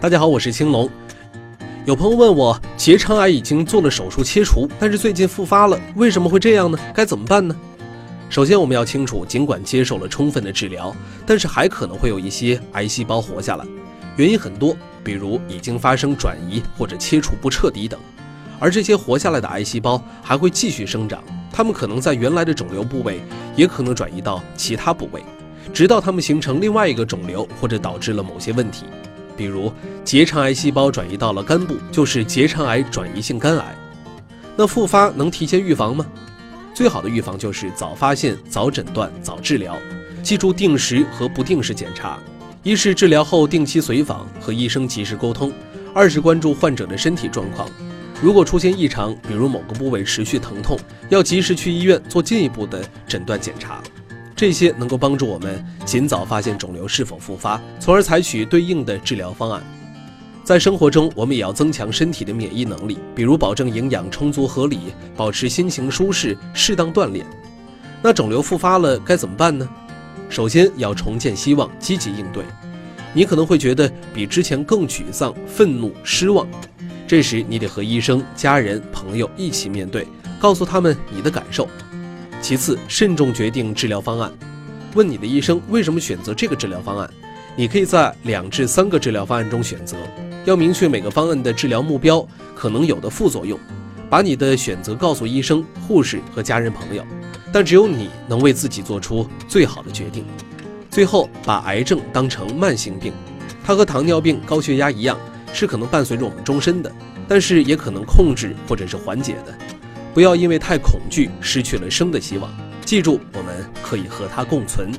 大家好，我是青龙。有朋友问我，结肠癌已经做了手术切除，但是最近复发了，为什么会这样呢？该怎么办呢？首先，我们要清楚，尽管接受了充分的治疗，但是还可能会有一些癌细胞活下来，原因很多，比如已经发生转移或者切除不彻底等。而这些活下来的癌细胞还会继续生长，它们可能在原来的肿瘤部位，也可能转移到其他部位，直到它们形成另外一个肿瘤，或者导致了某些问题。比如结肠癌细胞转移到了肝部，就是结肠癌转移性肝癌。那复发能提前预防吗？最好的预防就是早发现、早诊断、早治疗。记住定时和不定时检查：一是治疗后定期随访，和医生及时沟通；二是关注患者的身体状况。如果出现异常，比如某个部位持续疼痛，要及时去医院做进一步的诊断检查。这些能够帮助我们尽早发现肿瘤是否复发，从而采取对应的治疗方案。在生活中，我们也要增强身体的免疫能力，比如保证营养充足合理，保持心情舒适，适当锻炼。那肿瘤复发了该怎么办呢？首先要重建希望，积极应对。你可能会觉得比之前更沮丧、愤怒、失望，这时你得和医生、家人、朋友一起面对，告诉他们你的感受。其次，慎重决定治疗方案。问你的医生为什么选择这个治疗方案。你可以在两至三个治疗方案中选择，要明确每个方案的治疗目标，可能有的副作用。把你的选择告诉医生、护士和家人朋友，但只有你能为自己做出最好的决定。最后，把癌症当成慢性病，它和糖尿病、高血压一样，是可能伴随着我们终身的，但是也可能控制或者是缓解的。不要因为太恐惧失去了生的希望。记住，我们可以和它共存。